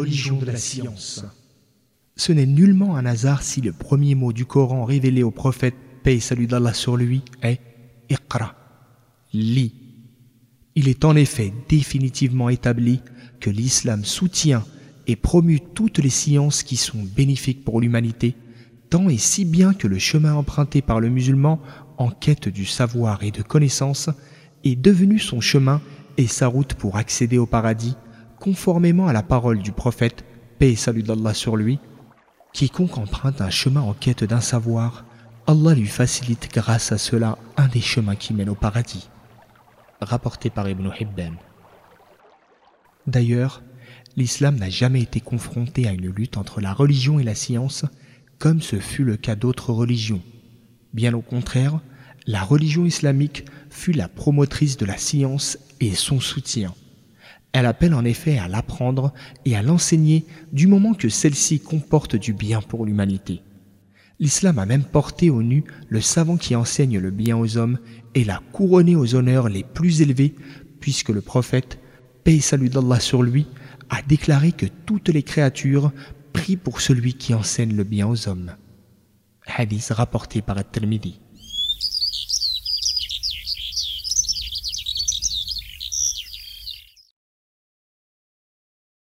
religion de la science. Ce n'est nullement un hasard si le premier mot du Coran révélé au prophète, paix et salut d'Allah sur lui, est Iqra, lis. Il est en effet définitivement établi que l'islam soutient et promue toutes les sciences qui sont bénéfiques pour l'humanité, tant et si bien que le chemin emprunté par le musulman en quête du savoir et de connaissance est devenu son chemin et sa route pour accéder au paradis, conformément à la parole du prophète, paix et salut d'Allah sur lui, quiconque emprunte un chemin en quête d'un savoir, Allah lui facilite grâce à cela un des chemins qui mènent au paradis. Rapporté par Ibn Hibban. D'ailleurs, l'islam n'a jamais été confronté à une lutte entre la religion et la science, comme ce fut le cas d'autres religions. Bien au contraire, la religion islamique fut la promotrice de la science et son soutien. Elle appelle en effet à l'apprendre et à l'enseigner du moment que celle-ci comporte du bien pour l'humanité. L'islam a même porté au nu le savant qui enseigne le bien aux hommes et l'a couronné aux honneurs les plus élevés puisque le prophète, paix et salut d'Allah sur lui, a déclaré que toutes les créatures prient pour celui qui enseigne le bien aux hommes. Hadith rapporté par.